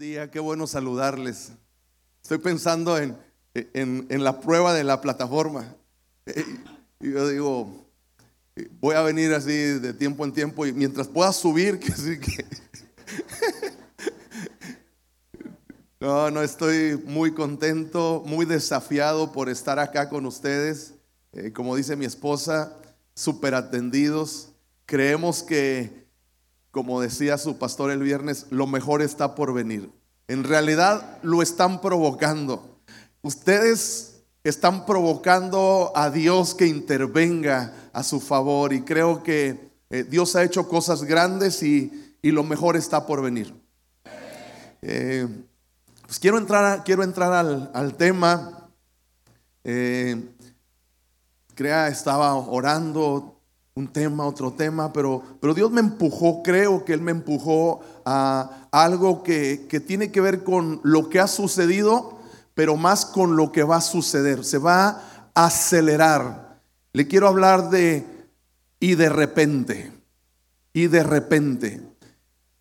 día, qué bueno saludarles. Estoy pensando en, en, la prueba de la plataforma. Y yo digo, voy a venir así de tiempo en tiempo y mientras pueda subir, que sí que... No, no estoy muy contento, muy desafiado por estar acá con ustedes. Eh, como dice mi esposa, súper atendidos. Creemos que, como decía su pastor el viernes, lo mejor está por venir. En realidad lo están provocando. Ustedes están provocando a Dios que intervenga a su favor y creo que eh, Dios ha hecho cosas grandes y, y lo mejor está por venir. Eh, pues quiero entrar, a- quiero entrar al, al tema. Eh, crea, estaba orando un tema, otro tema, pero, pero Dios me empujó, creo que Él me empujó a algo que, que tiene que ver con lo que ha sucedido, pero más con lo que va a suceder. Se va a acelerar. Le quiero hablar de y de repente, y de repente.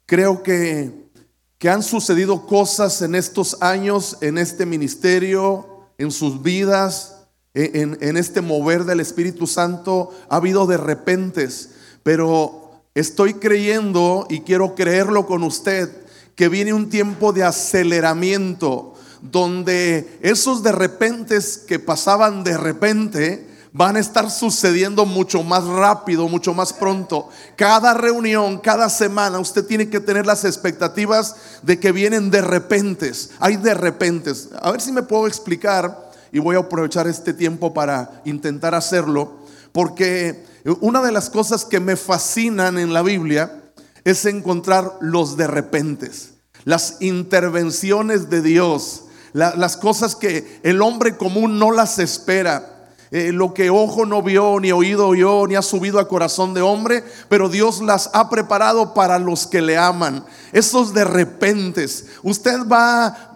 Creo que, que han sucedido cosas en estos años, en este ministerio, en sus vidas, en, este mover del Espíritu Santo. Ha habido de repentes, pero estoy creyendo y quiero creerlo con usted, que viene un tiempo de aceleramiento, donde esos de repentes que pasaban de repente, van a estar sucediendo mucho más rápido, mucho más pronto. Cada reunión, cada semana, usted tiene que tener las expectativas de que vienen de repentes. Hay de repentes. A ver si me puedo explicar y voy a aprovechar este tiempo para intentar hacerlo, porque una de las cosas que me fascinan en la Biblia es encontrar los de repentes, las intervenciones de Dios, la- las cosas que el hombre común no las espera. Eh, lo que ojo no vio, ni oído oyó, ni ha subido a corazón de hombre, pero Dios las ha preparado para los que le aman. Esos de repentes. Usted va,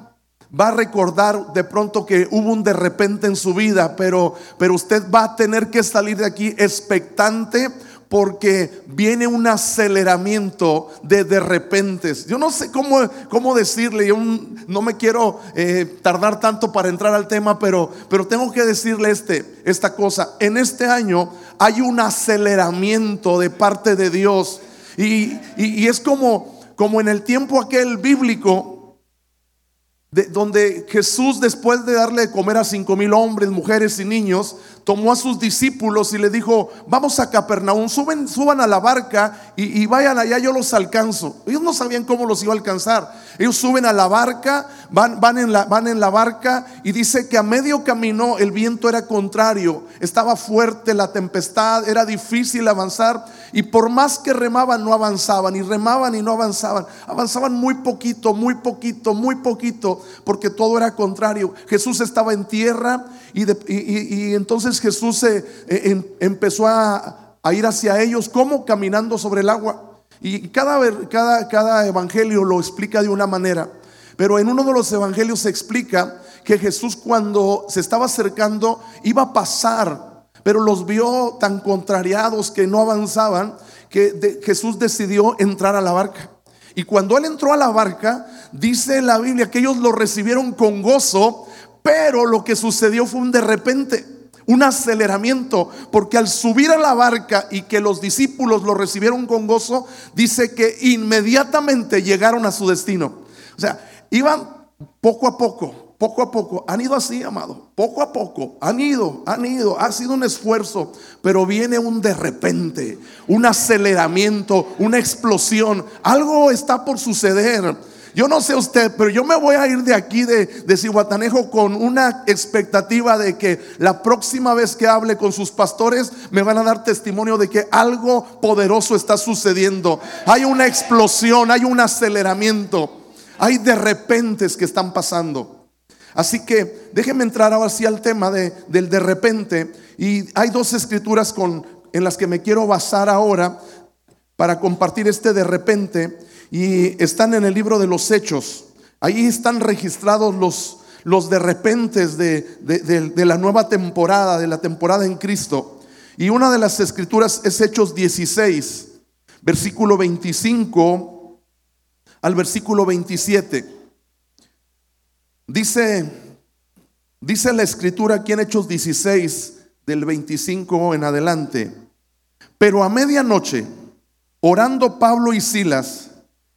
va a recordar de pronto que hubo un de repente en su vida, pero, pero usted va a tener que salir de aquí expectante porque viene un aceleramiento de de repentes. Yo no sé cómo, cómo decirle, yo no me quiero eh, tardar tanto para entrar al tema, pero, pero tengo que decirle este, esta cosa. En este año hay un aceleramiento de parte de Dios y, y- y es como, como en el tiempo aquel bíblico de- donde Jesús después de darle de comer a cinco mil hombres, mujeres y niños, tomó a sus discípulos y le dijo, vamos a Capernaum, suben, suban a la barca y, vayan allá, yo los alcanzo. Ellos no sabían cómo los iba a alcanzar. Ellos suben a la barca, van, en la, barca y dice que a medio camino el viento era contrario, estaba fuerte la tempestad, era difícil avanzar y por más que remaban no avanzaban y remaban y no avanzaban, avanzaban muy poquito, muy poquito, muy poquito, porque todo era contrario. Jesús estaba en tierra y entonces Jesús se, eh, em- empezó a, ir hacia ellos como caminando sobre el agua. Y cada, cada, cada evangelio lo explica de una manera. Pero en uno de los evangelios se explica que Jesús cuando se estaba acercando iba a pasar, pero los vio tan contrariados que no avanzaban, que Jesús decidió entrar a la barca. Y cuando él entró a la barca, dice la Biblia que ellos lo recibieron con gozo, pero lo que sucedió fue un de repente, un aceleramiento, porque al subir a la barca y que los discípulos lo recibieron con gozo, dice que inmediatamente llegaron a su destino. O sea, iban poco a poco, poco a poco, han ido así, amado, poco a poco, han ido, han ido, ha sido un esfuerzo, pero viene un de repente, un aceleramiento, una explosión, algo está por suceder. Yo no sé usted, pero yo me voy a ir de aquí de, de Cihuatanejo con una expectativa de que la próxima vez que hable con sus pastores me van a dar testimonio de que algo poderoso está sucediendo. Hay una explosión, hay un aceleramiento, hay de repentes que están pasando. Así que déjeme entrar ahora sí al tema de, del de repente. Y hay dos escrituras con, en las que me quiero basar ahora para compartir este de repente. Y están en el libro de los Hechos. Ahí están registrados los, los de repentes de, de- de- de la nueva temporada, de la temporada en Cristo. Y una de las escrituras es Hechos 16, versículo 25 al versículo 27. Dice, dice la escritura aquí en Hechos 16, del 25 en adelante. Pero a medianoche, orando Pablo y Silas,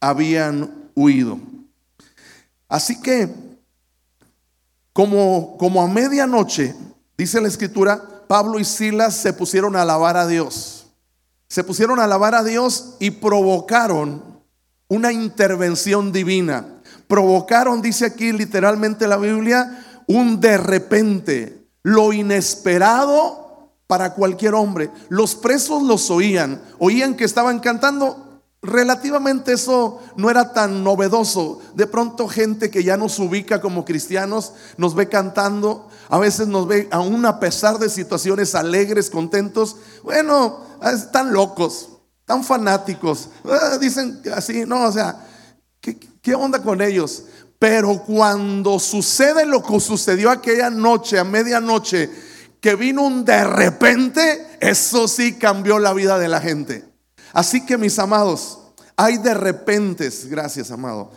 habían huido. Así que, como, como a medianoche, dice la escritura, Pablo y Silas se pusieron a alabar a Dios. Se pusieron a alabar a Dios y provocaron una intervención divina. Provocaron, dice aquí literalmente la Biblia, un de repente, lo inesperado para cualquier hombre. Los presos los oían, oían que estaban cantando relativamente eso no era tan novedoso. De pronto gente que ya nos ubica como cristianos nos ve cantando, a veces nos ve aún a pesar de situaciones alegres, contentos. Bueno, están locos, tan fanáticos. Ah, dicen así, no, o sea, ¿qué, ¿qué onda con ellos? Pero cuando sucede lo que sucedió aquella noche, a medianoche, que vino un de repente, eso sí cambió la vida de la gente. Así que mis amados, hay de repentes, gracias amado.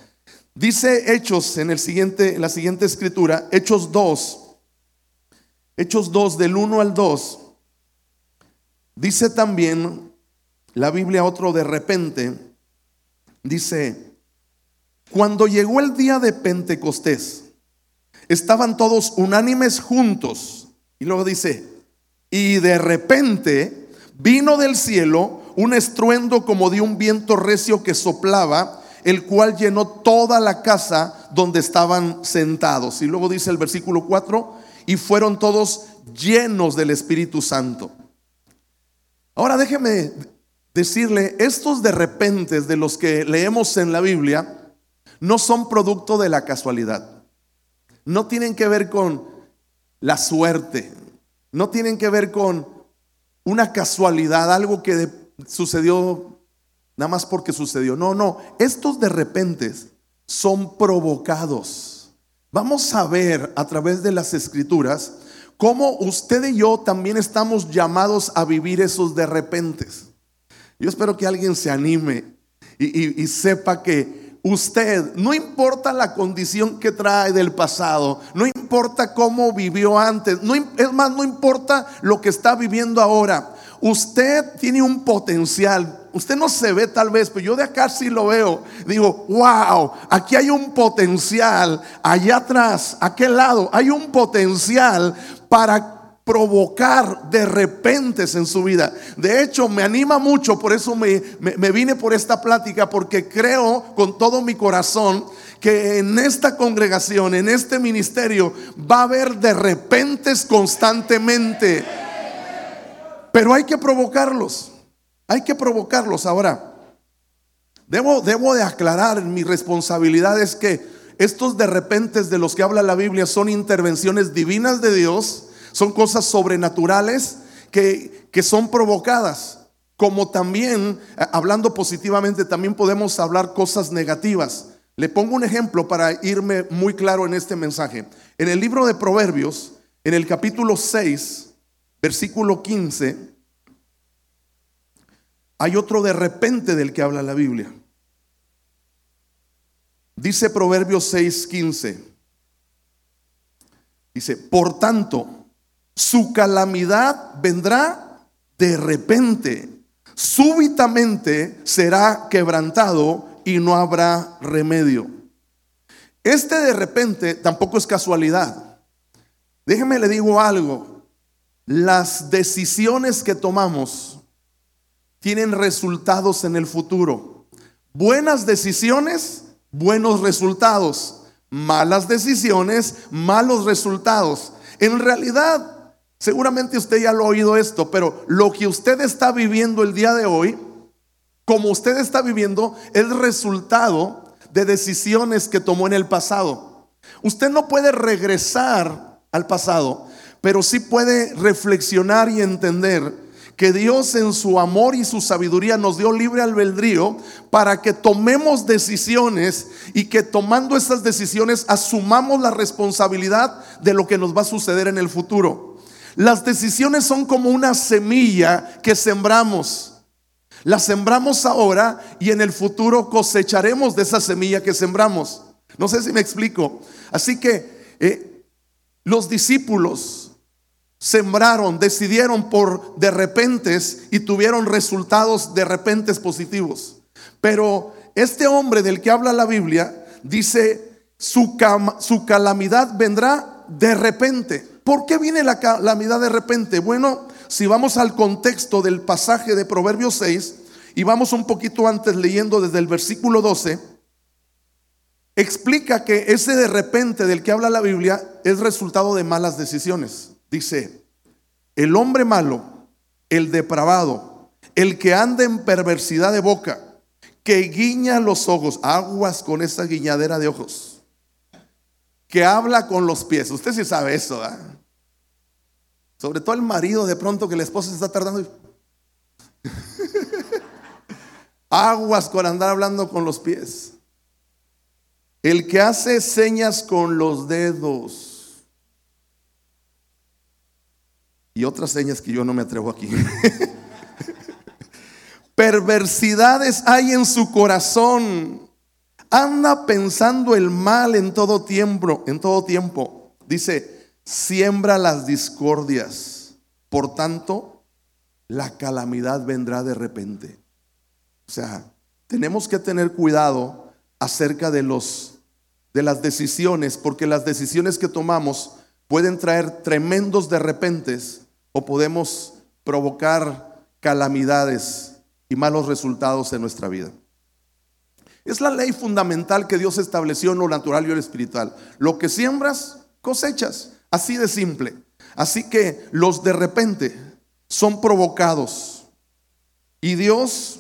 Dice Hechos en, el siguiente, en la siguiente escritura, Hechos 2, Hechos 2 del 1 al 2, dice también la Biblia otro de repente, dice, cuando llegó el día de Pentecostés, estaban todos unánimes juntos. Y luego dice, y de repente vino del cielo un estruendo como de un viento recio que soplaba, el cual llenó toda la casa donde estaban sentados. Y luego dice el versículo 4, y fueron todos llenos del Espíritu Santo. Ahora déjeme decirle, estos de repente de los que leemos en la Biblia no son producto de la casualidad. No tienen que ver con la suerte. No tienen que ver con una casualidad, algo que de sucedió nada más porque sucedió. No, no, estos de repente son provocados. Vamos a ver a través de las escrituras cómo usted y yo también estamos llamados a vivir esos de repente. Yo espero que alguien se anime y, sepa que usted, no importa la condición que trae del pasado, no importa cómo vivió antes, es más, no importa lo que está viviendo ahora, usted tiene un potencial. Usted no se ve tal vez, pero yo de acá sí lo veo. Digo, wow, aquí hay un potencial. Allá atrás, aquel lado, hay un potencial para provocar de repente en su vida. De hecho, me anima mucho, por eso me, me, vine por esta plática, porque creo con todo mi corazón que en esta congregación, en este ministerio, va a haber de repentes constantemente. Pero hay que provocarlos. Hay que provocarlos. Ahora, debo, debo de aclarar, mi responsabilidad es que estos de repente de los que habla la Biblia son intervenciones divinas de Dios, son cosas sobrenaturales que, que son provocadas. Como también, eh, hablando positivamente, también podemos hablar cosas negativas. Le pongo un ejemplo para irme muy claro en este mensaje. En el libro de Proverbios, en el capítulo 6, versículo 15, hay otro de repente del que habla la Biblia. Dice Proverbios 6, 15. Dice, por tanto, su calamidad vendrá de repente, súbitamente será quebrantado y no habrá remedio. Este de repente tampoco es casualidad. Déjeme le digo algo, las decisiones que tomamos tienen resultados en el futuro. Buenas decisiones, buenos resultados. Malas decisiones, malos resultados. En realidad, seguramente usted ya lo ha oído esto, pero lo que usted está viviendo el día de hoy, como usted está viviendo, es resultado de decisiones que tomó en el pasado. Usted no puede regresar al pasado, pero sí puede reflexionar y entender que Dios en su amor y su sabiduría nos dio libre albedrío para que tomemos decisiones y que tomando esas decisiones asumamos la responsabilidad de lo que nos va a suceder en el futuro. Las decisiones son como una semilla que sembramos. La sembramos ahora y en el futuro cosecharemos de esa semilla que sembramos. No sé si me explico. Así que eh, los discípulos sembraron, decidieron por de repentes y tuvieron resultados de repentes positivos. Pero este hombre del que habla la Biblia dice, su, su calamidad vendrá de repente. ¿Por qué viene la calamidad de repente? Bueno, si vamos al contexto del pasaje de Proverbios 6 y vamos un poquito antes leyendo desde el versículo 12, explica que ese de repente del que habla la Biblia es resultado de malas decisiones. Dice, el hombre malo, el depravado, el que anda en perversidad de boca, que guiña los ojos, aguas con esa guiñadera de ojos, que habla con los pies. Usted sí sabe eso, Sobre todo el marido de pronto que la esposa se está tardando. aguas con andar hablando con los pies. El que hace señas con los dedos y otras señas que yo no me atrevo aquí. Perversidades hay en su corazón. Anda pensando el mal en todo tiempo, en todo tiempo. Dice, siembra las discordias. Por tanto, la calamidad vendrá de repente. O sea, tenemos que tener cuidado acerca de los de las decisiones, porque las decisiones que tomamos pueden traer tremendos de repentes o podemos provocar calamidades y malos resultados en nuestra vida. Es la ley fundamental que Dios estableció en lo natural y lo espiritual. Lo que siembras, cosechas. Así de simple. Así que los de repente son provocados. Y Dios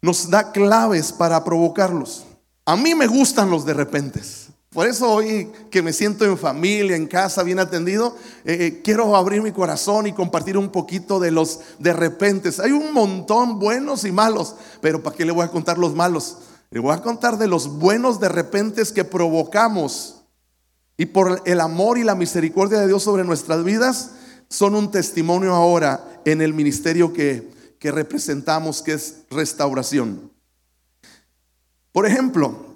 nos da claves para provocarlos. A mí me gustan los de repentes. Por eso hoy que me siento en familia, en casa, bien atendido, eh, eh, quiero abrir mi corazón y compartir un poquito de los de repente. Hay un montón buenos y malos, pero ¿para qué le voy a contar los malos? Le voy a contar de los buenos de repente que provocamos y por el amor y la misericordia de Dios sobre nuestras vidas son un testimonio ahora en el ministerio que, que representamos, que es restauración. Por ejemplo,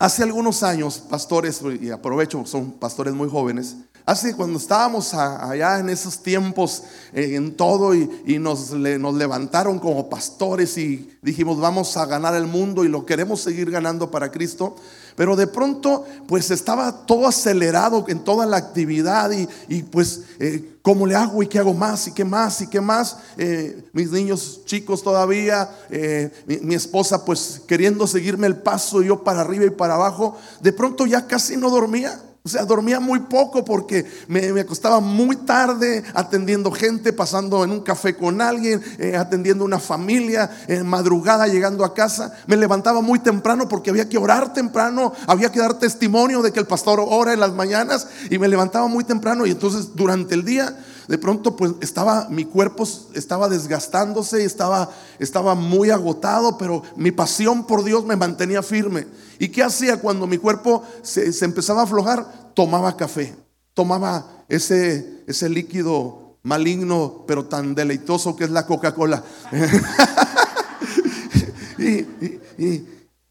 Hace algunos años, pastores, y aprovecho, son pastores muy jóvenes, hace cuando estábamos allá en esos tiempos, eh, en todo, y, nos, levantaron como pastores y dijimos, vamos a ganar el mundo y lo queremos seguir ganando para Cristo. Pero de pronto, pues estaba todo acelerado en toda la actividad y, pues, eh, ¿cómo le hago y qué hago más y qué más y qué más? Eh, mis niños chicos todavía, eh, mi, esposa pues queriendo seguirme el paso, yo para arriba y para abajo. De pronto ya casi no dormía. O sea, dormía muy poco porque me, acostaba muy tarde atendiendo gente, pasando en un café con alguien, eh, atendiendo una familia, en madrugada llegando a casa. Me levantaba muy temprano porque había que orar temprano, había que dar testimonio de que el pastor ora en las mañanas y me levantaba muy temprano y entonces durante el día de pronto pues estaba, mi cuerpo estaba desgastándose, estaba, estaba muy agotado, pero mi pasión por Dios me mantenía firme. ¿Y qué hacía cuando mi cuerpo se, empezaba a aflojar? Tomaba café, tomaba ese, ese líquido maligno, pero tan deleitoso que es la Coca-Cola. y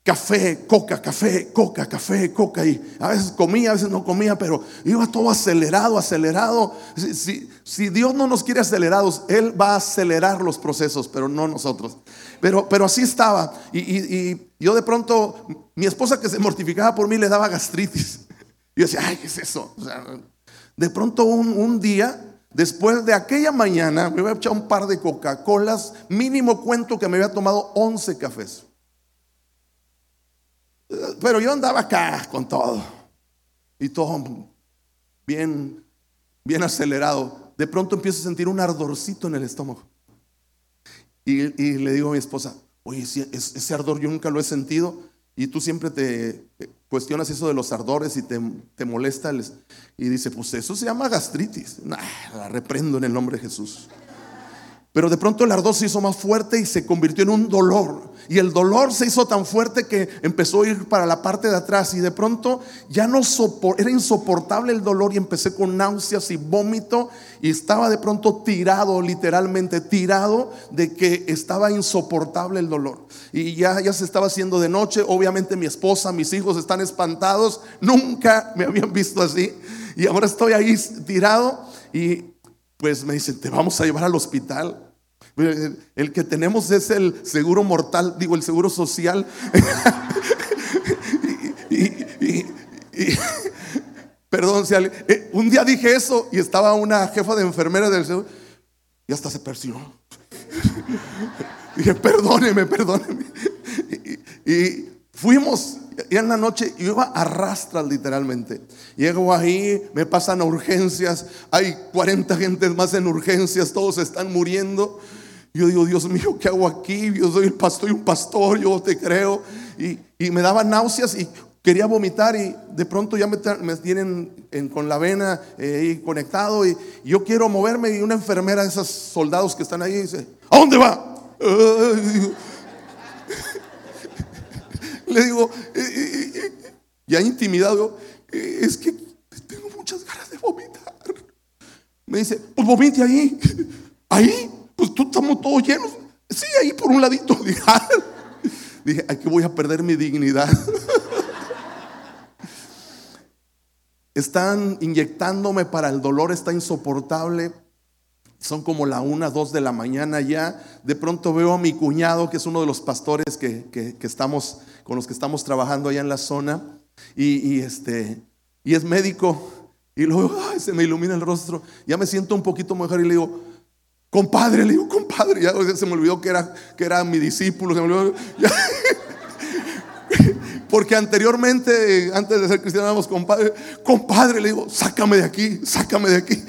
café, coca, café, coca, café, coca. Y a veces comía, a veces no comía, pero iba todo acelerado, acelerado. Si, si, Dios no nos quiere acelerados, Él va a acelerar los procesos, pero no nosotros. Pero, pero así estaba. Y, yo de pronto, mi esposa que se mortificaba por mí le daba gastritis. Y yo decía, ay, ¿qué es eso? de pronto un, un día Después de aquella mañana me voy a echar un par de Coca-Colas, mínimo cuento que me había tomado 11 cafés. Pero yo andaba acá con todo. Y todo bien, bien acelerado. De pronto empiezo a sentir un ardorcito en el estómago. Y, le digo a mi esposa, oye, ese, ardor yo nunca lo he sentido. Y tú siempre te, cuestionas eso de los ardores y te, te molesta y dice, pues eso se llama gastritis. Nah, la reprendo en el nombre de Jesús. Pero de pronto el ardor se hizo más fuerte y se convirtió en un dolor. Y el dolor se hizo tan fuerte que empezó a ir para la parte de atrás. Y de pronto ya no era insoportable el dolor y empecé con náuseas y vómito. Y estaba de pronto tirado, literalmente tirado, de que estaba insoportable el dolor. Y ya, ya se estaba haciendo de noche. Obviamente mi esposa, mis hijos están espantados. Nunca me habían visto así. Y ahora estoy ahí tirado. Y pues me dicen, te vamos a llevar al hospital. El que tenemos es el seguro mortal, digo, el seguro social. perdón, si eh, un día dije eso y estaba una jefa de enfermera del seguro y hasta se persinó. dije, perdóneme, perdóneme. y fuimos y en la noche yo iba a rastras literalmente. Llego ahí, me pasan a urgencias, hay 40 gentes más en urgencias, todos están muriendo. Yo digo, Dios mío, ¿qué hago aquí? Yo soy el pastor y un pastor, yo te creo. Y, me daba náuseas y quería vomitar y de pronto ya me, tienen con la vena eh, conectado y, yo quiero moverme y una enfermera de esos soldados que están ahí dice, ¿a dónde va? Le digo, eh, eh, ya intimidado, es que tengo muchas ganas de vomitar. Me dice, pues vomite ahí, ahí pues tú estamos todos llenos. Sí, ahí por un ladito. Dije, ah". dije aquí voy a perder mi dignidad. Están inyectándome para el dolor, está insoportable. Son como la una, dos de la mañana ya. De pronto veo a mi cuñado, que es uno de los pastores que, estamos, con los que estamos trabajando allá en la zona. Y, este, y es médico. Y luego se me ilumina el rostro. Ya me siento un poquito mejor y le digo, Compadre, le digo, compadre, ya se me olvidó que era, que era mi discípulo, Porque anteriormente, antes de ser cristiano, éramos compadre. Compadre, le digo, sácame de aquí, sácame de aquí.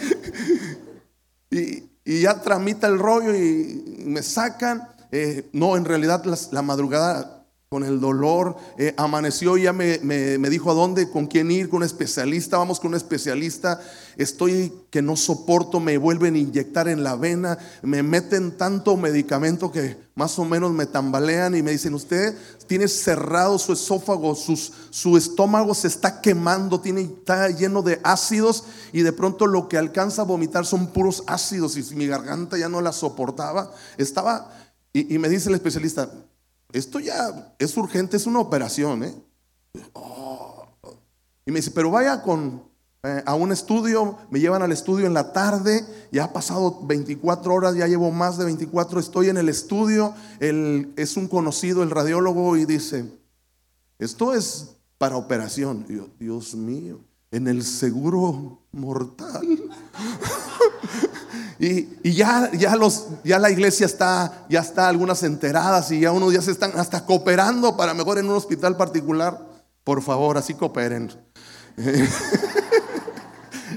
ya tramita el rollo y me sacan. Eh, no, en realidad la madrugada con el dolor, eh, amaneció y ya me, dijo a dónde, con quién ir, con un especialista, vamos con un especialista, estoy que no soporto, me vuelven a inyectar en la vena, me meten tanto medicamento que más o menos me tambalean y me dicen, usted tiene cerrado su esófago, su estómago se está quemando, tiene, está lleno de ácidos y de pronto lo que alcanza a vomitar son puros ácidos y mi garganta ya no la soportaba, estaba... y me dice el especialista, esto ya es urgente, es una operación. ¿eh? Oh. Y me dice, pero vaya con, eh, a un estudio, me llevan al estudio en la tarde, ya ha pasado 24 horas, ya llevo más de 24, estoy en el estudio, es un conocido, el radiólogo, y dice, esto es para operación. Dios mío, en el seguro mortal. Y, ya, los, ya la iglesia está, ya está algunas enteradas y ya unos ya se están hasta cooperando para mejor en un hospital particular. Por favor, así cooperen.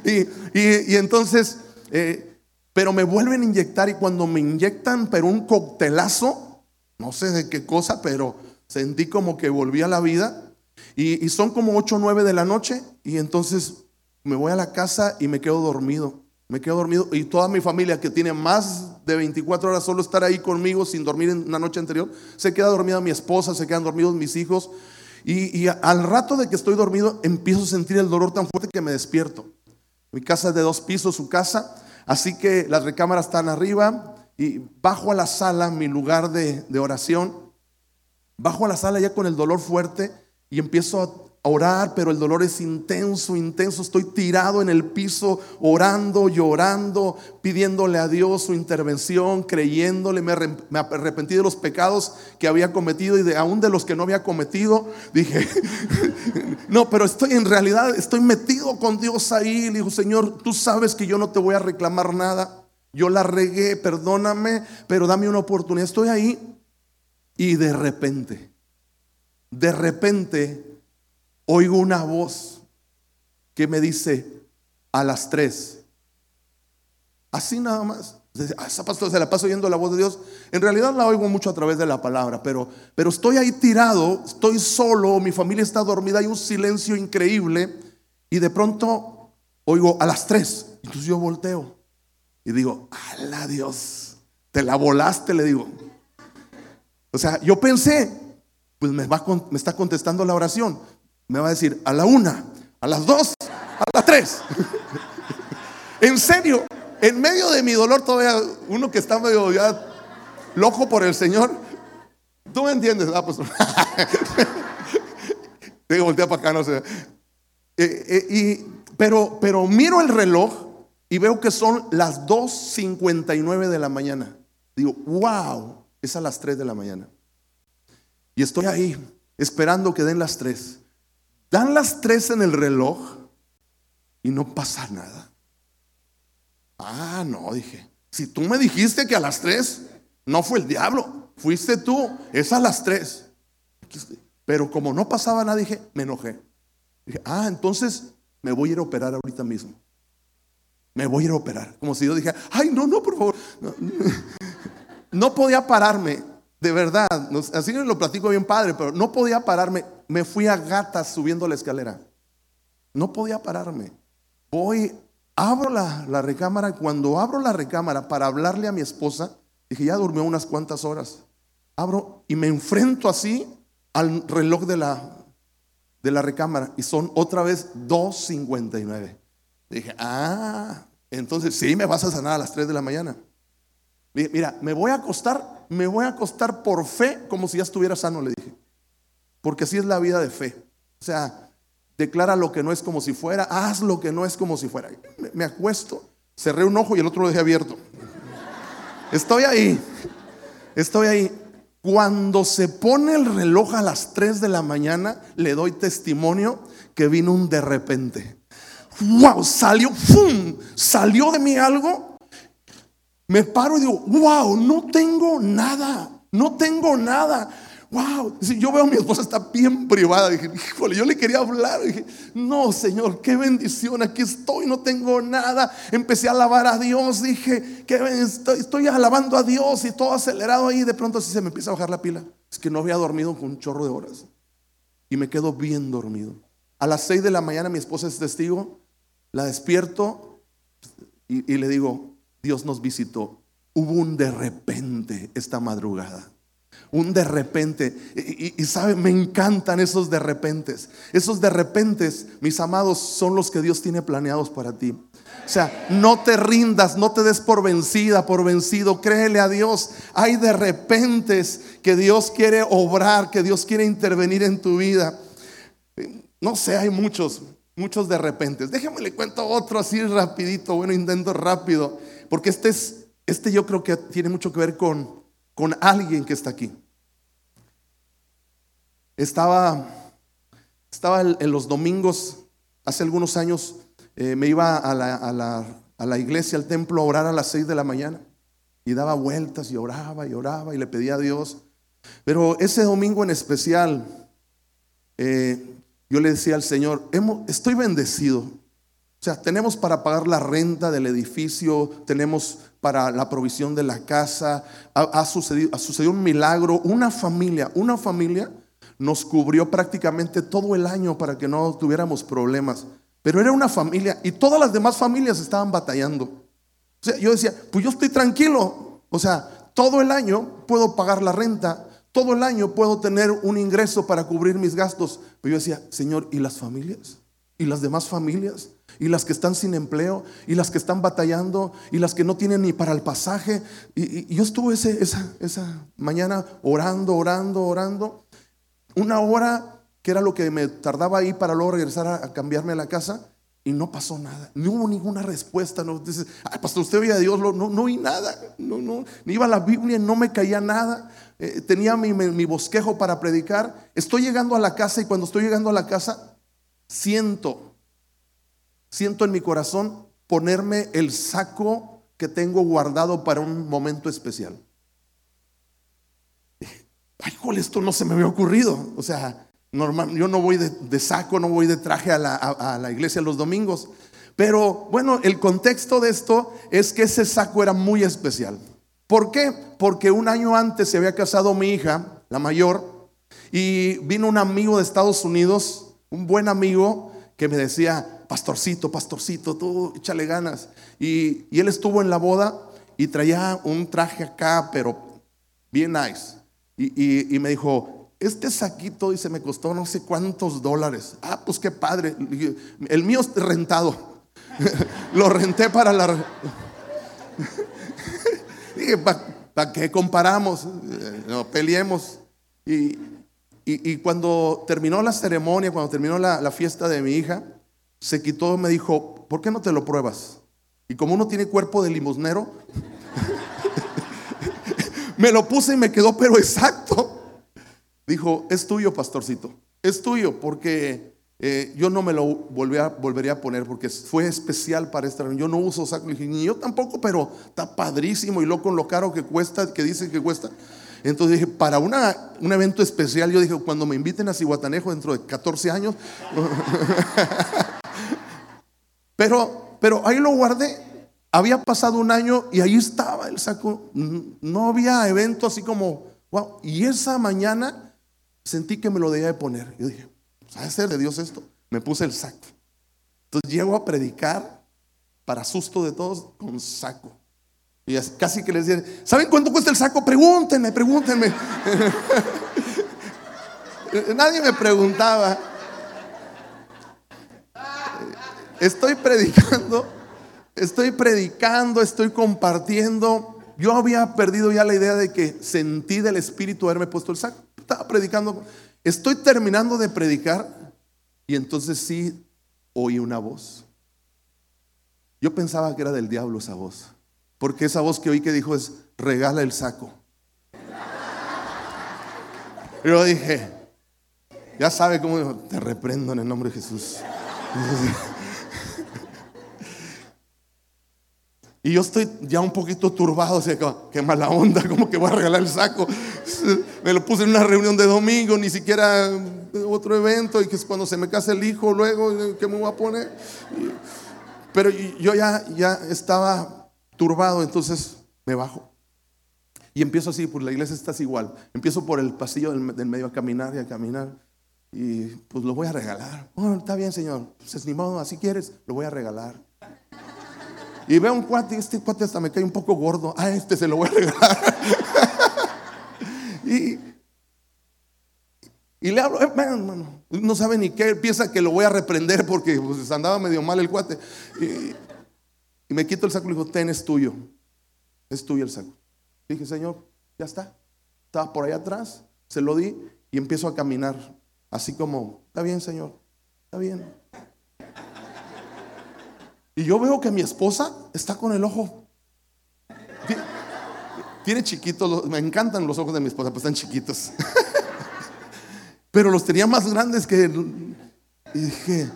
y, entonces, eh, pero me vuelven a inyectar y cuando me inyectan, pero un coctelazo, no sé de qué cosa, pero sentí como que volví a la vida. Y, y son como 8 o 9 de la noche y entonces me voy a la casa y me quedo dormido. Me quedo dormido y toda mi familia que tiene más de 24 horas solo estar ahí conmigo sin dormir en una noche anterior, se queda dormida mi esposa, se quedan dormidos mis hijos. Y, al rato de que estoy dormido empiezo a sentir el dolor tan fuerte que me despierto. Mi casa es de dos pisos, su casa, así que las recámaras están arriba y bajo a la sala, mi lugar de, de oración, bajo a la sala ya con el dolor fuerte y empiezo a orar, pero el dolor es intenso, intenso. Estoy tirado en el piso, orando, llorando, pidiéndole a Dios su intervención, creyéndole. Me, arrepentí de los pecados que había cometido y de aún de los que no había cometido. Dije, no, pero estoy en realidad, estoy metido con Dios ahí. Le dijo, Señor, tú sabes que yo no te voy a reclamar nada. Yo la regué, perdóname, pero dame una oportunidad. Estoy ahí y de repente, de repente oigo una voz que me dice a las tres, así nada más, Ah, esa pastor se la paso oyendo la voz de Dios. En realidad la oigo mucho a través de la palabra, pero, pero estoy ahí tirado, estoy solo, mi familia está dormida, hay un silencio increíble y de pronto oigo a las tres. Entonces yo volteo y digo, ala Dios, te la volaste, le digo. O sea, yo pensé, pues me, va, me está contestando la oración. Me va a decir, a la una, a las dos, a las tres. en serio, en medio de mi dolor todavía, uno que está medio ya loco por el Señor, tú me entiendes, ah, pues. Tengo voltear para acá, no sé. Eh, eh, y, pero, pero miro el reloj y veo que son las 2.59 de la mañana. Digo, wow, es a las 3 de la mañana. Y estoy ahí esperando que den las 3. Dan las 3 en el reloj y no pasa nada. Ah, no, dije. Si tú me dijiste que a las tres, no fue el diablo, fuiste tú, es a las tres. Pero como no pasaba nada, dije, me enojé. Dije, ah, entonces me voy a ir a operar ahorita mismo. Me voy a ir a operar. Como si yo dije, ay, no, no, por favor. No, podía pararme, de verdad. Así lo platico bien padre, pero no podía pararme. Me fui a gatas subiendo la escalera. No podía pararme. Voy Abro la, recámara. Cuando abro la recámara para hablarle a mi esposa, dije, ya durmió unas cuantas horas. Abro y me enfrento así al reloj de la, de la recámara y son otra vez 2.59. Dije, ah, entonces sí, me vas a sanar a las 3 de la mañana. Mira, me voy a acostar, me voy a acostar por fe como si ya estuviera sano, le dije. Porque así es la vida de fe. O sea, declara lo que no es como si fuera, haz lo que no es como si fuera. Me, acuesto, cerré un ojo y el otro lo dejé abierto. Estoy ahí, estoy ahí. Cuando se pone el reloj a las 3 de la mañana, le doy testimonio que vino un de repente. ¡Wow! Salió, ¡fum! Salió de mí algo. Me paro y digo, ¡Wow! No tengo nada. No tengo nada wow, yo veo a mi esposa está bien privada. Dije, híjole, yo le quería hablar. Dije, no, Señor, qué bendición, aquí estoy, no tengo nada. Empecé a alabar a Dios. Dije, que estoy, alabando a Dios y todo acelerado ahí. De pronto así se me empieza a bajar la pila. Es que no había dormido con un chorro de horas. Y me quedo bien dormido. A las seis de la mañana mi esposa es testigo. La despierto y le digo, Dios nos visitó. Hubo un de repente esta madrugada un de repente. Y, sabe, me encantan esos de repentes. Esos de repentes, mis amados, son los que Dios tiene planeados para ti. O sea, no te rindas, no te des por vencida, por vencido. Créele a Dios. Hay de repentes que Dios quiere obrar, que Dios quiere intervenir en tu vida. No sé, hay muchos, muchos de repentes. Déjeme le cuento otro así rapidito. Bueno, intento rápido, porque este es, este yo creo que tiene mucho que ver con con alguien que está aquí. Estaba, estaba en los domingos, hace algunos años, eh, me iba a la, a, la, a la, iglesia, al templo, a orar a las seis de la mañana. Y daba vueltas y oraba y oraba y le pedía a Dios. Pero ese domingo en especial, eh, yo le decía al Señor, estoy bendecido. O sea, tenemos para pagar la renta del edificio, tenemos para la provisión de la casa, ha, sucedido, ha sucedido un milagro, una familia, una familia nos cubrió prácticamente todo el año para que no tuviéramos problemas. Pero era una familia y todas las demás familias estaban batallando. O sea, yo decía, pues yo estoy tranquilo. O sea, todo el año puedo pagar la renta, todo el año puedo tener un ingreso para cubrir mis gastos. Pero yo decía, Señor, ¿y las familias? ¿Y las demás familias? ¿Y las que están sin empleo? ¿Y las que están batallando? ¿Y las que no tienen ni para el pasaje? Y, yo estuve ese, esa, esa mañana orando, orando, orando una hora, que era lo que me tardaba ahí para luego regresar a, cambiarme a la casa, y no pasó nada. No hubo ninguna respuesta. No dices, ay, pastor, usted veía a Dios, no, no oí nada. No, no, ni iba a la Biblia, no me caía nada. Eh, tenía mi, mi bosquejo para predicar. Estoy llegando a la casa y cuando estoy llegando a la casa, siento, siento en mi corazón ponerme el saco que tengo guardado para un momento especial ay, esto no se me había ocurrido. O sea, normal, yo no voy de, saco, no voy de traje a la, iglesia los domingos. Pero bueno, el contexto de esto es que ese saco era muy especial. ¿Por qué? Porque un año antes se había casado mi hija, la mayor, y vino un amigo de Estados Unidos, un buen amigo, que me decía, pastorcito, pastorcito, tú échale ganas. Y, y él estuvo en la boda y traía un traje acá, pero bien nice. Y, y, me dijo, este saquito, dice, me costó no sé cuántos dólares. Ah, pues qué padre. El mío es rentado. Lo renté para la... Dije, ¿para qué comparamos? No, peleemos. Y, y, cuando terminó la ceremonia, cuando terminó la, la, fiesta de mi hija, se quitó y me dijo, ¿por qué no te lo pruebas? Y como uno tiene cuerpo de limosnero, me lo puse y me quedó, pero exacto. Dijo, es tuyo, pastorcito, es tuyo, porque eh, yo no me lo volvería a poner porque fue especial para esta reunión. Yo no uso saco, ni yo tampoco, pero está padrísimo y lo con lo caro que cuesta, que dice que cuesta. Entonces dije, para una, un evento especial, yo dije, cuando me inviten a Cihuatanejo dentro de 14 años, pero, pero ahí lo guardé había pasado un año y ahí estaba el saco. No había evento así como, wow. Y esa mañana sentí que me lo debía de poner. Yo dije, ¿sabe ser de Dios esto? Me puse el saco. Entonces llego a predicar para susto de todos con saco. Y casi que les decía, ¿saben cuánto cuesta el saco? Pregúntenme, pregúntenme. Nadie me preguntaba. Estoy predicando estoy predicando, estoy compartiendo. Yo había perdido ya la idea de que sentí del Espíritu haberme puesto el saco. Estaba predicando. Estoy terminando de predicar y entonces sí oí una voz. Yo pensaba que era del diablo esa voz. Porque esa voz que oí que dijo es, regala el saco. Yo dije, ya sabe cómo te reprendo en el nombre de Jesús. Y yo estoy ya un poquito turbado, o sea, qué mala onda, como que voy a regalar el saco. Me lo puse en una reunión de domingo, ni siquiera otro evento, y que es cuando se me casa el hijo, luego, ¿qué me voy a poner? Pero yo ya, ya estaba turbado, entonces me bajo. Y empiezo así, pues la iglesia está igual. Empiezo por el pasillo del, medio a caminar y a caminar. Y pues lo voy a regalar. Bueno, está bien, Señor. Pues ni modo, así quieres, lo voy a regalar. Y veo un cuate, y este cuate hasta me cae un poco gordo. Ah, este se lo voy a regalar. y, y, le hablo, eh, no sabe ni qué, piensa que lo voy a reprender porque pues, andaba medio mal el cuate. Y, me quito el saco y le digo, ten, es tuyo. Es tuyo el saco. Dije, Señor, ya está. Estaba por ahí atrás, se lo di y empiezo a caminar. Así como, está bien, Señor, está bien. Y yo veo que mi esposa está con el ojo. Tiene chiquitos, me encantan los ojos de mi esposa, pues están chiquitos. Pero los tenía más grandes que... Y dije,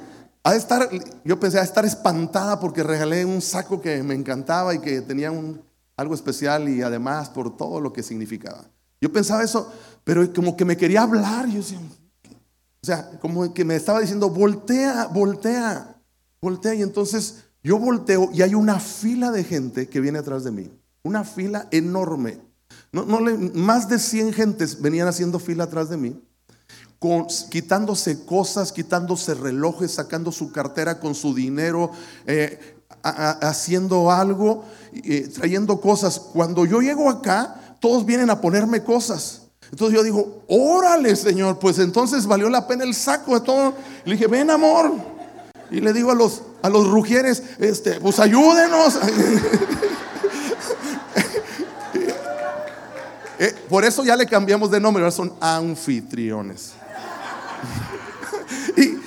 a estar, yo pensé a estar espantada porque regalé un saco que me encantaba y que tenía un, algo especial y además por todo lo que significaba. Yo pensaba eso, pero como que me quería hablar. Yo o sea, como que me estaba diciendo, voltea, voltea, voltea. Y entonces yo volteo y hay una fila de gente que viene atrás de mí. Una fila enorme. No, no más de 100 gentes venían haciendo fila atrás de mí. Quitándose cosas, quitándose relojes, sacando su cartera con su dinero, eh, haciendo algo, eh, trayendo cosas. Cuando yo llego acá, todos vienen a ponerme cosas. Entonces yo digo, órale Señor, pues entonces valió la pena el saco de todo. Le dije, ven amor, y le digo a los, a los rugieres, este, pues ayúdenos. Eh, por eso ya le cambiamos de nombre, ahora son anfitriones. y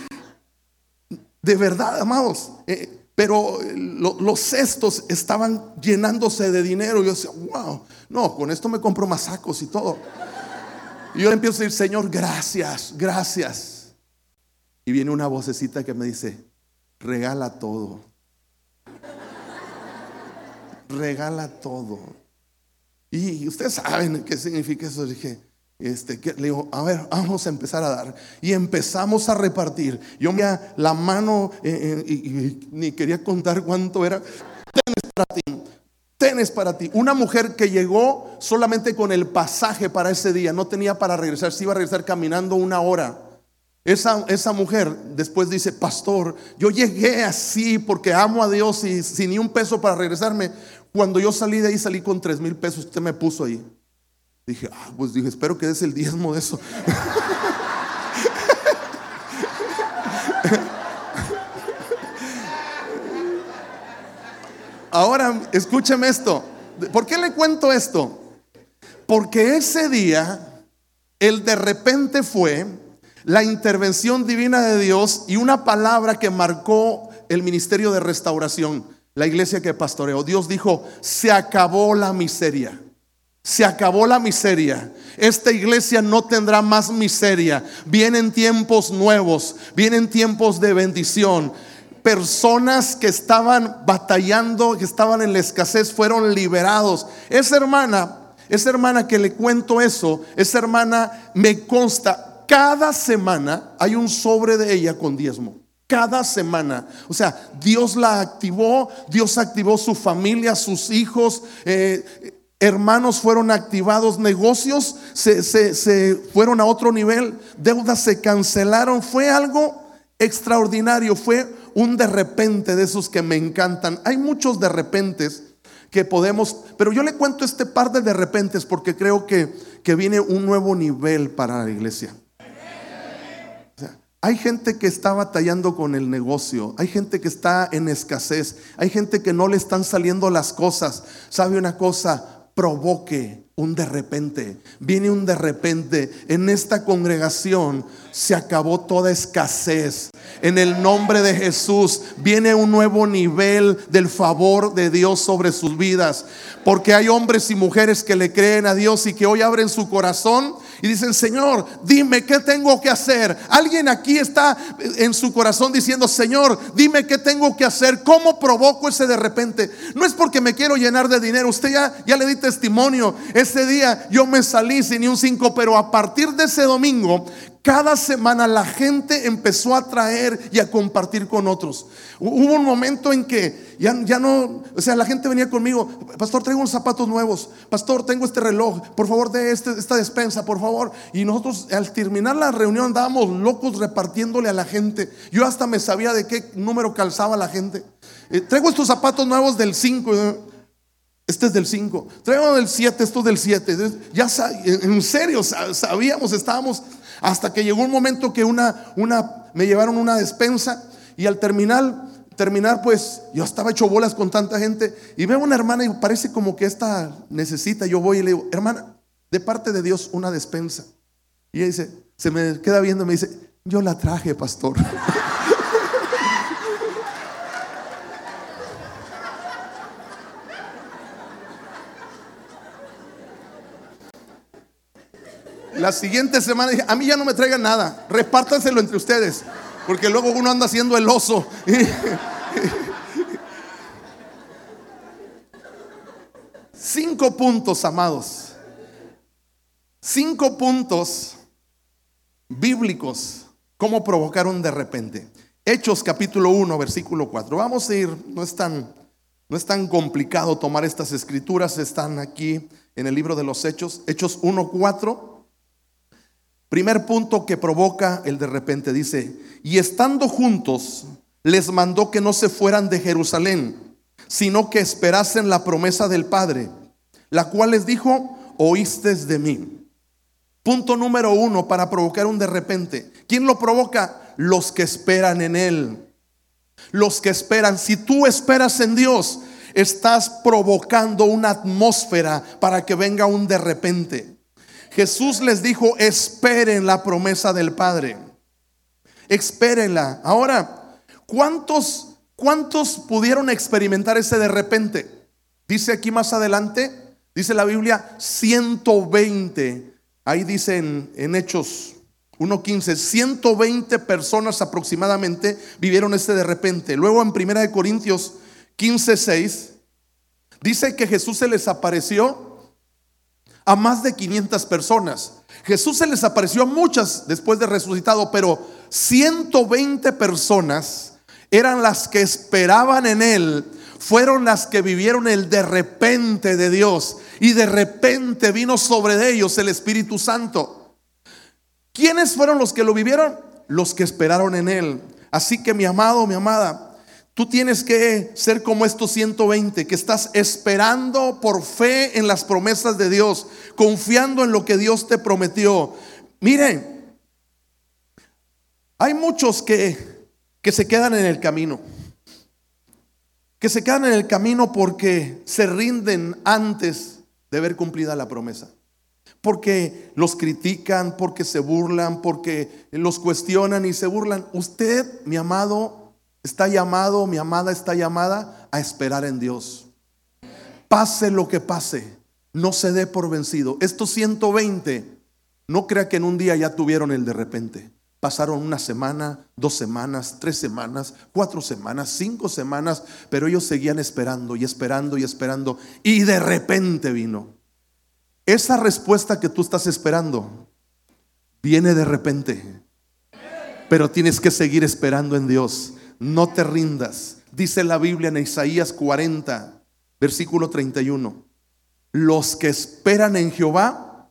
de verdad, amados, eh, pero los cestos estaban llenándose de dinero. Yo decía, wow, no, con esto me compro más sacos y todo. Y yo le empiezo a decir, Señor, gracias, gracias. Y viene una vocecita que me dice, regala todo. regala todo. Y ustedes saben qué significa eso. Dije, Este, le digo, a ver, vamos a empezar a dar. Y empezamos a repartir. Yo me la mano eh, eh, y, ni quería contar cuánto era. Tenes para ti. Tenes para ti. Una mujer que llegó solamente con el pasaje para ese día, no tenía para regresar, se iba a regresar caminando una hora. Esa, esa, mujer después dice, pastor, yo llegué así porque amo a Dios y sin ni un peso para regresarme. Cuando yo salí de ahí salí con tres mil pesos, usted me puso ahí. Dije, ah, pues dije, espero que des el diezmo de eso. Ahora, escúcheme esto. ¿Por qué le cuento esto? Porque ese día, el de repente fue la intervención divina de Dios y una palabra que marcó el ministerio de restauración, la iglesia que pastoreó. Dios dijo, se acabó la miseria. Se acabó la miseria. Esta iglesia no tendrá más miseria. Vienen tiempos nuevos, vienen tiempos de bendición. Personas que estaban batallando, que estaban en la escasez, fueron liberados. Esa hermana, esa hermana que le cuento eso, esa hermana me consta, cada semana hay un sobre de ella con diezmo. Cada semana. O sea, Dios la activó, Dios activó su familia, sus hijos. Eh, Hermanos fueron activados, negocios se, fueron a otro nivel, deudas se cancelaron. Fue algo extraordinario, fue un de repente de esos que me encantan. Hay muchos de repentes que podemos, pero yo le cuento este par de de repentes porque creo que, que viene un nuevo nivel para la iglesia. Hay gente que está batallando con el negocio, hay gente que está en escasez, hay gente que no le están saliendo las cosas. ¿Sabe una cosa? provoque un de repente. Viene un de repente. En esta congregación se acabó toda escasez. En el nombre de Jesús viene un nuevo nivel del favor de Dios sobre sus vidas. Porque hay hombres y mujeres que le creen a Dios y que hoy abren su corazón y dicen, Señor, dime qué tengo que hacer. Alguien aquí está en su corazón diciendo, Señor, dime qué tengo que hacer. ¿Cómo provoco ese de repente? No es porque me quiero llenar de dinero. Usted ya, ya le di testimonio. Ese día yo me salí sin ni un cinco, pero a partir de ese domingo cada semana la gente empezó a traer y a compartir con otros. Hubo un momento en que ya, ya no, o sea, la gente venía conmigo, pastor, traigo unos zapatos nuevos, pastor, tengo este reloj, por favor, de este, esta despensa, por favor. Y nosotros al terminar la reunión andábamos locos repartiéndole a la gente. Yo hasta me sabía de qué número calzaba la gente. Eh, traigo estos zapatos nuevos del 5. Este es del 5. Traigo del 7, esto es del 7. Ya en serio, sabíamos, estábamos hasta que llegó un momento que una, una, me llevaron una despensa y al terminar, terminar pues yo estaba hecho bolas con tanta gente y veo una hermana y parece como que esta necesita. Yo voy y le digo, hermana, de parte de Dios una despensa. Y ella dice, se me queda viendo y me dice, yo la traje, pastor. La siguiente semana dije, a mí ya no me traigan nada, repártanselo entre ustedes, porque luego uno anda haciendo el oso. Cinco puntos, amados. Cinco puntos bíblicos. ¿Cómo provocaron de repente? Hechos capítulo 1, versículo 4. Vamos a ir, no es tan, no es tan complicado tomar estas escrituras, están aquí en el libro de los Hechos. Hechos 1, 4. Primer punto que provoca el de repente dice, y estando juntos, les mandó que no se fueran de Jerusalén, sino que esperasen la promesa del Padre, la cual les dijo, oíste de mí. Punto número uno para provocar un de repente. ¿Quién lo provoca? Los que esperan en Él. Los que esperan. Si tú esperas en Dios, estás provocando una atmósfera para que venga un de repente. Jesús les dijo, esperen la promesa del Padre. Espérenla. Ahora, ¿cuántos, cuántos pudieron experimentar ese de repente? Dice aquí más adelante, dice la Biblia, 120. Ahí dice en, en Hechos 1.15, 120 personas aproximadamente vivieron ese de repente. Luego en Primera de Corintios 15.6, dice que Jesús se les apareció a más de 500 personas. Jesús se les apareció a muchas después de resucitado, pero 120 personas eran las que esperaban en Él, fueron las que vivieron el de repente de Dios y de repente vino sobre ellos el Espíritu Santo. ¿Quiénes fueron los que lo vivieron? Los que esperaron en Él. Así que mi amado, mi amada, Tú tienes que ser como estos 120, que estás esperando por fe en las promesas de Dios, confiando en lo que Dios te prometió. Miren, hay muchos que, que se quedan en el camino, que se quedan en el camino porque se rinden antes de ver cumplida la promesa porque los critican, porque se burlan, porque los cuestionan y se burlan. Usted, mi amado, Está llamado, mi amada está llamada a esperar en Dios. Pase lo que pase, no se dé por vencido. Estos 120, no crea que en un día ya tuvieron el de repente. Pasaron una semana, dos semanas, tres semanas, cuatro semanas, cinco semanas, pero ellos seguían esperando y esperando y esperando. Y de repente vino. Esa respuesta que tú estás esperando viene de repente. Pero tienes que seguir esperando en Dios no te rindas. Dice la Biblia en Isaías 40, versículo 31. Los que esperan en Jehová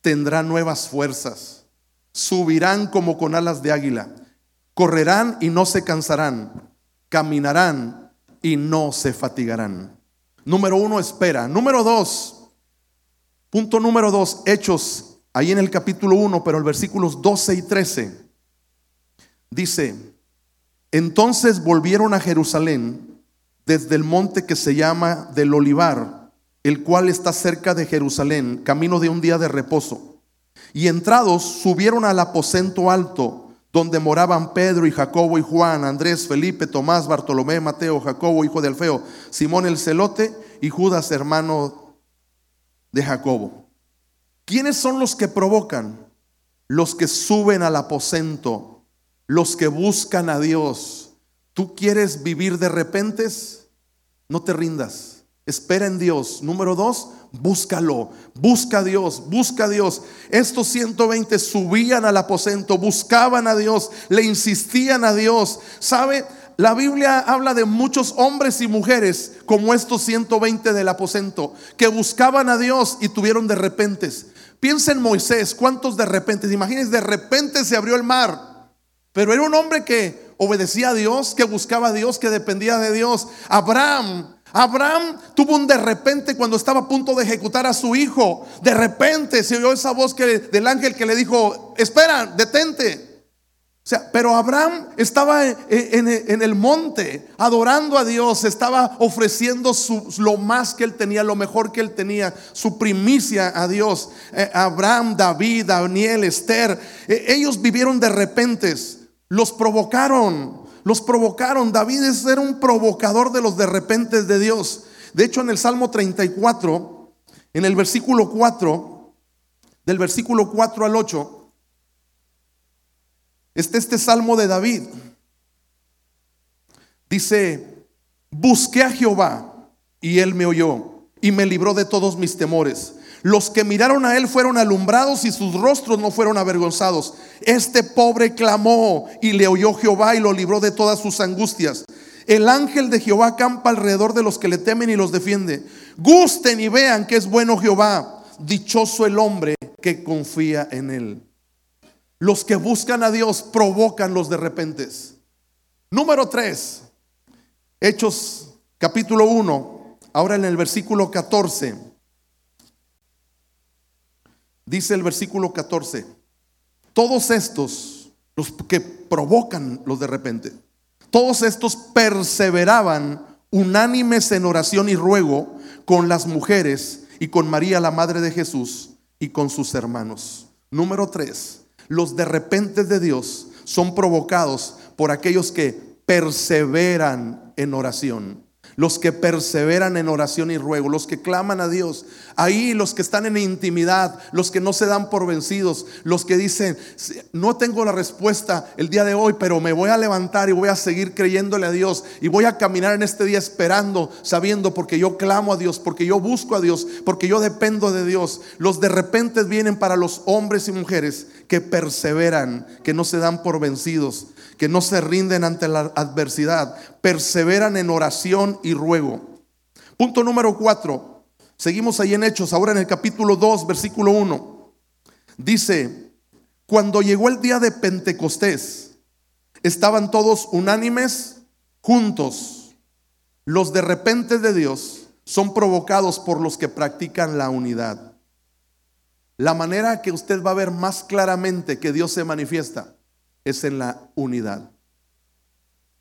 tendrán nuevas fuerzas, subirán como con alas de águila, correrán y no se cansarán, caminarán y no se fatigarán. Número uno, espera. Número dos, punto número dos, hechos, ahí en el capítulo 1, pero el versículos 12 y 13, dice, entonces volvieron a Jerusalén desde el monte que se llama del Olivar, el cual está cerca de Jerusalén, camino de un día de reposo. Y entrados subieron al aposento alto, donde moraban Pedro y Jacobo y Juan, Andrés, Felipe, Tomás, Bartolomé, Mateo, Jacobo, hijo de Alfeo, Simón el celote y Judas, hermano de Jacobo. ¿Quiénes son los que provocan? Los que suben al aposento los que buscan a Dios. ¿Tú quieres vivir de repentes? No te rindas. Espera en Dios. Número dos, búscalo. Busca a Dios, busca a Dios. Estos 120 subían al aposento, buscaban a Dios, le insistían a Dios. ¿Sabe? La Biblia habla de muchos hombres y mujeres como estos 120 del aposento que buscaban a Dios y tuvieron de repentes. Piensa en Moisés, ¿cuántos de repente? Imagínense, de repente se abrió el mar. Pero era un hombre que obedecía a Dios, que buscaba a Dios, que dependía de Dios. Abraham, Abraham tuvo un de repente cuando estaba a punto de ejecutar a su hijo. De repente se oyó esa voz del ángel que le dijo, espera, detente. O sea, pero Abraham estaba en, el monte adorando a Dios, estaba ofreciendo lo más que él tenía, lo mejor que él tenía, su primicia a Dios. Eh, Abraham, David, Daniel, Esther, eh, ellos vivieron de repentes. Los provocaron, los provocaron. David es ser un provocador de los de repente de Dios. De hecho, en el Salmo 34, en el versículo 4, del versículo 4 al 8, está este Salmo de David. Dice, busqué a Jehová y él me oyó y me libró de todos mis temores. Los que miraron a él fueron alumbrados y sus rostros no fueron avergonzados. Este pobre clamó y le oyó Jehová y lo libró de todas sus angustias. El ángel de Jehová campa alrededor de los que le temen y los defiende. Gusten y vean que es bueno Jehová. Dichoso el hombre que confía en él. Los que buscan a Dios provocan los de repentes. Número 3. Hechos capítulo 1. Ahora en el versículo 14. Dice el versículo 14, todos estos, los que provocan los de repente, todos estos perseveraban unánimes en oración y ruego con las mujeres y con María, la madre de Jesús, y con sus hermanos. Número 3, los de repente de Dios son provocados por aquellos que perseveran en oración. Los que perseveran en oración y ruego, los que claman a Dios, ahí los que están en intimidad, los que no se dan por vencidos, los que dicen, no tengo la respuesta el día de hoy, pero me voy a levantar y voy a seguir creyéndole a Dios y voy a caminar en este día esperando, sabiendo porque yo clamo a Dios, porque yo busco a Dios, porque yo dependo de Dios. Los de repente vienen para los hombres y mujeres que perseveran, que no se dan por vencidos que no se rinden ante la adversidad, perseveran en oración y ruego. Punto número cuatro. Seguimos ahí en Hechos, ahora en el capítulo 2, versículo 1. Dice, cuando llegó el día de Pentecostés, estaban todos unánimes, juntos. Los de repente de Dios son provocados por los que practican la unidad. La manera que usted va a ver más claramente que Dios se manifiesta es en la unidad.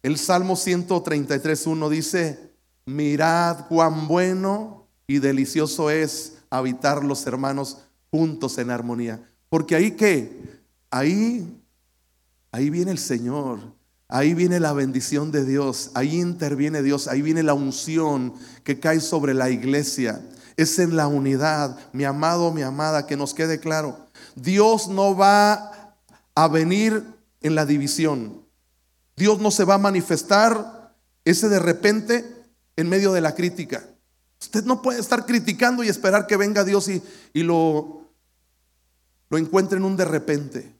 El Salmo 133.1 dice, mirad cuán bueno y delicioso es habitar los hermanos juntos en armonía. Porque ahí que, ahí, ahí viene el Señor, ahí viene la bendición de Dios, ahí interviene Dios, ahí viene la unción que cae sobre la iglesia. Es en la unidad, mi amado, mi amada, que nos quede claro. Dios no va a venir en la división. Dios no se va a manifestar ese de repente en medio de la crítica. Usted no puede estar criticando y esperar que venga Dios y, y lo, lo encuentre en un de repente.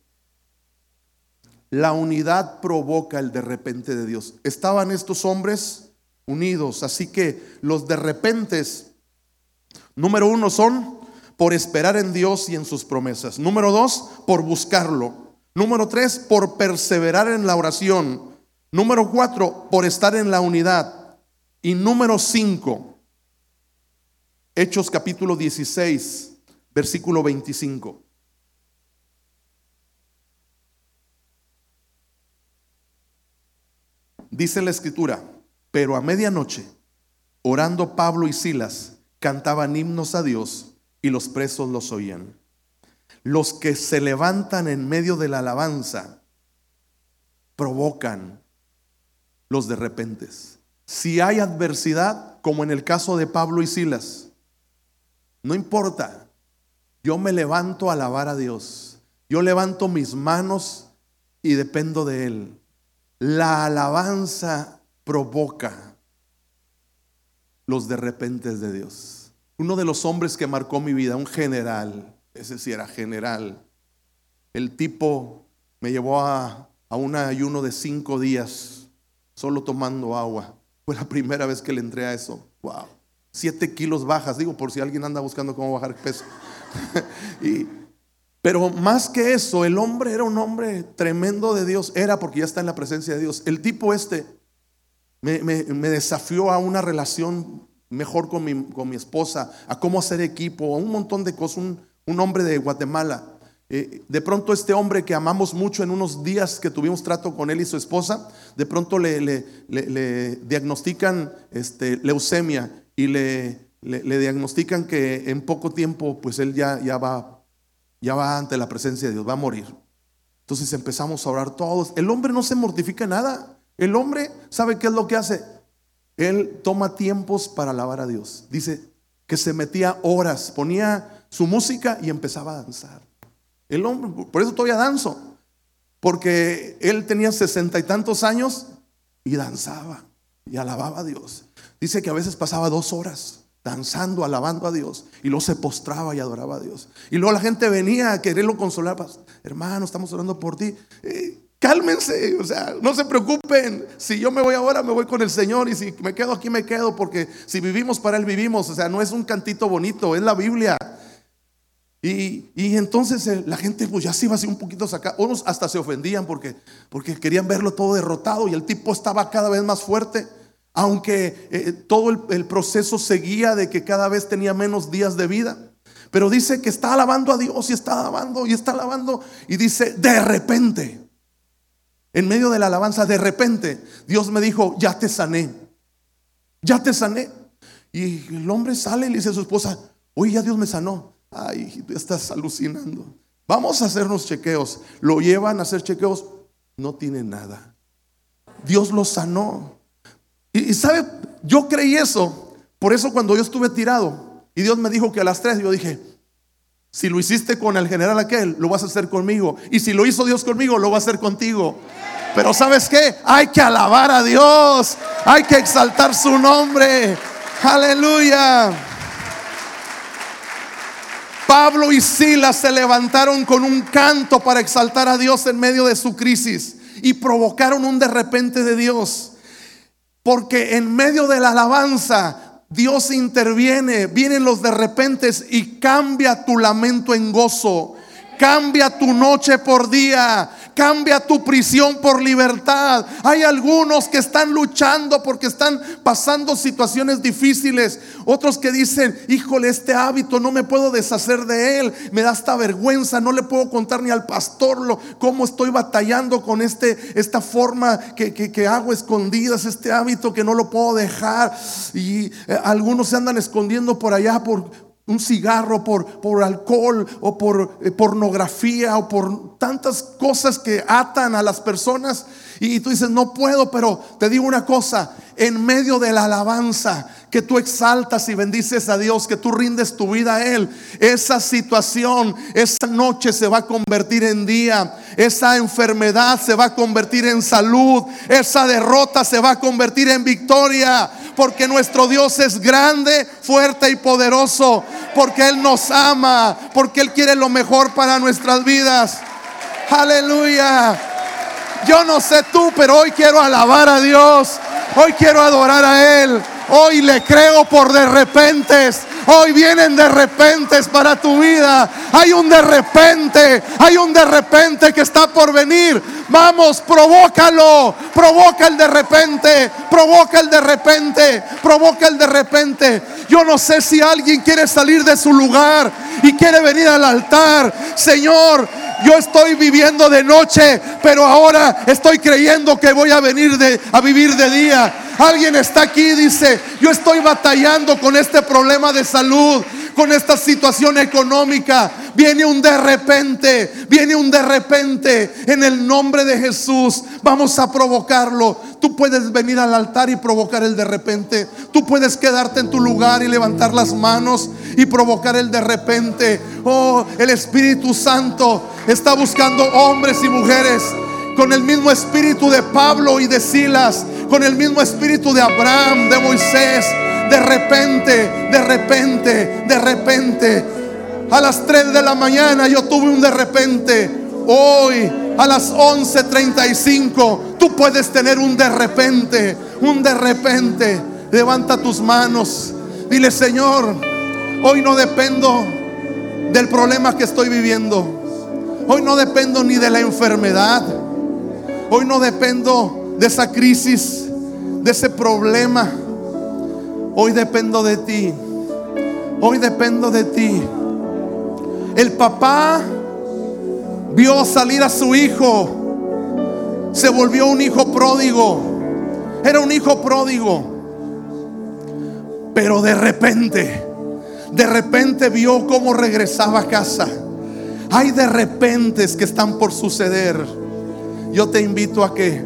La unidad provoca el de repente de Dios. Estaban estos hombres unidos, así que los de repentes, número uno, son por esperar en Dios y en sus promesas. Número dos, por buscarlo. Número tres, por perseverar en la oración. Número cuatro, por estar en la unidad. Y número cinco, Hechos capítulo 16, versículo 25. Dice la escritura, pero a medianoche, orando Pablo y Silas, cantaban himnos a Dios y los presos los oían los que se levantan en medio de la alabanza provocan los de repentes. Si hay adversidad, como en el caso de Pablo y Silas, no importa, yo me levanto a alabar a Dios. Yo levanto mis manos y dependo de Él. La alabanza provoca los de repentes de Dios. Uno de los hombres que marcó mi vida, un general, ese sí era general. El tipo me llevó a, un ayuno de cinco días, solo tomando agua. Fue la primera vez que le entré a eso. Wow. Siete kilos bajas, digo, por si alguien anda buscando cómo bajar peso. y, pero más que eso, el hombre era un hombre tremendo de Dios. Era porque ya está en la presencia de Dios. El tipo este me, desafió a una relación mejor con mi, con mi, esposa, a cómo hacer equipo, a un montón de cosas, un, hombre de Guatemala. Eh, de pronto este hombre que amamos mucho en unos días que tuvimos trato con él y su esposa, de pronto le, le, diagnostican este, leucemia y le, le, diagnostican que en poco tiempo pues él ya, ya, va, ya va ante la presencia de Dios, va a morir. Entonces empezamos a orar todos. El hombre no se mortifica nada. El hombre sabe qué es lo que hace. Él toma tiempos para alabar a Dios. Dice que se metía horas, ponía su música y empezaba a danzar. El hombre, por eso todavía danzo, porque él tenía sesenta y tantos años y danzaba y alababa a Dios. Dice que a veces pasaba dos horas danzando, alabando a Dios, y luego se postraba y adoraba a Dios. Y luego la gente venía a quererlo consolar, hermano, estamos orando por ti. Eh, cálmense, o sea, no se preocupen. Si yo me voy ahora, me voy con el Señor, y si me quedo aquí, me quedo, porque si vivimos para Él, vivimos. O sea, no es un cantito bonito, es la Biblia. Y, entonces eh, la gente pues ya se iba así un poquito sacar. Unos hasta se ofendían porque, porque querían verlo todo derrotado y el tipo estaba cada vez más fuerte. Aunque eh, todo el, el proceso seguía de que cada vez tenía menos días de vida. Pero dice que está alabando a Dios y está alabando y está alabando. Y dice, de repente, en medio de la alabanza, de repente, Dios me dijo, ya te sané. Ya te sané. Y el hombre sale y le dice a su esposa, oye, ya Dios me sanó. Ay, estás alucinando. Vamos a hacernos chequeos. Lo llevan a hacer chequeos. No tiene nada. Dios lo sanó. Y, sabe, Yo creí eso. Por eso cuando yo estuve tirado y Dios me dijo que a las tres, yo dije, si lo hiciste con el general aquel, lo vas a hacer conmigo. Y si lo hizo Dios conmigo, lo va a hacer contigo. Pero ¿sabes qué? Hay que alabar a Dios. Hay que exaltar su nombre. Aleluya. Pablo y Silas se levantaron con un canto para exaltar a Dios en medio de su crisis y provocaron un de repente de Dios. Porque en medio de la alabanza Dios interviene, vienen los de repente y cambia tu lamento en gozo. Cambia tu noche por día. Cambia tu prisión por libertad. Hay algunos que están luchando porque están pasando situaciones difíciles. Otros que dicen, híjole, este hábito no me puedo deshacer de él. Me da esta vergüenza. No le puedo contar ni al pastor lo, cómo estoy batallando con este, esta forma que, que hago escondidas, este hábito que no lo puedo dejar. Y eh, algunos se andan escondiendo por allá por, un cigarro, por, por alcohol o por eh, pornografía o por tantas cosas que atan a las personas. Y, tú dices, no puedo, pero te digo una cosa, en medio de la alabanza que tú exaltas y bendices a Dios, que tú rindes tu vida a Él, esa situación, esa noche se va a convertir en día, esa enfermedad se va a convertir en salud, esa derrota se va a convertir en victoria porque nuestro Dios es grande, fuerte y poderoso, porque Él nos ama, porque Él quiere lo mejor para nuestras vidas. Aleluya. Yo no sé tú, pero hoy quiero alabar a Dios. Hoy quiero adorar a Él. Hoy le creo por de repentes. Hoy vienen de repentes para tu vida. Hay un de repente, hay un de repente que está por venir. Vamos, provócalo. Provoca el de repente, provoca el de repente, provoca el de repente. Yo no sé si alguien quiere salir de su lugar y quiere venir al altar. Señor, yo estoy viviendo de noche, pero ahora estoy creyendo que voy a venir a vivir de día. Alguien está aquí dice, yo estoy batallando con este problema de salud, con esta situación económica. Viene un de repente, viene un de repente. En el nombre de Jesús vamos a provocarlo. Tú puedes venir al altar y provocar el de repente. Tú puedes quedarte en tu lugar y levantar las manos y provocar el de repente. Oh, el Espíritu Santo está buscando hombres y mujeres con el mismo espíritu de Pablo y de Silas, con el mismo espíritu de Abraham, de Moisés. De repente, de repente, de repente. A las 3 de la mañana yo tuve un de repente. Hoy a las 11:35 tú puedes tener un de repente, un de repente. Levanta tus manos. Dile, Señor, hoy no dependo del problema que estoy viviendo. Hoy no dependo ni de la enfermedad. Hoy no dependo de esa crisis, de ese problema. Hoy dependo de ti. Hoy dependo de ti. El papá vio salir a su hijo. Se volvió un hijo pródigo. Era un hijo pródigo. Pero de repente, de repente vio cómo regresaba a casa. Hay de repentes que están por suceder. Yo te invito a que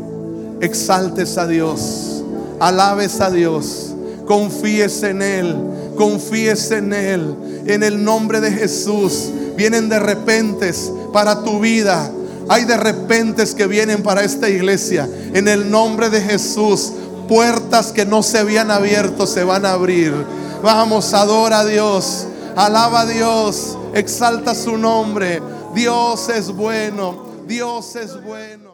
exaltes a Dios, alabes a Dios, confíes en Él, confíes en Él. En el nombre de Jesús vienen de repentes para tu vida. Hay de repentes que vienen para esta iglesia. En el nombre de Jesús, puertas que no se habían abierto se van a abrir. Vamos, adora a Dios, alaba a Dios, exalta su nombre. Dios es bueno, Dios es bueno.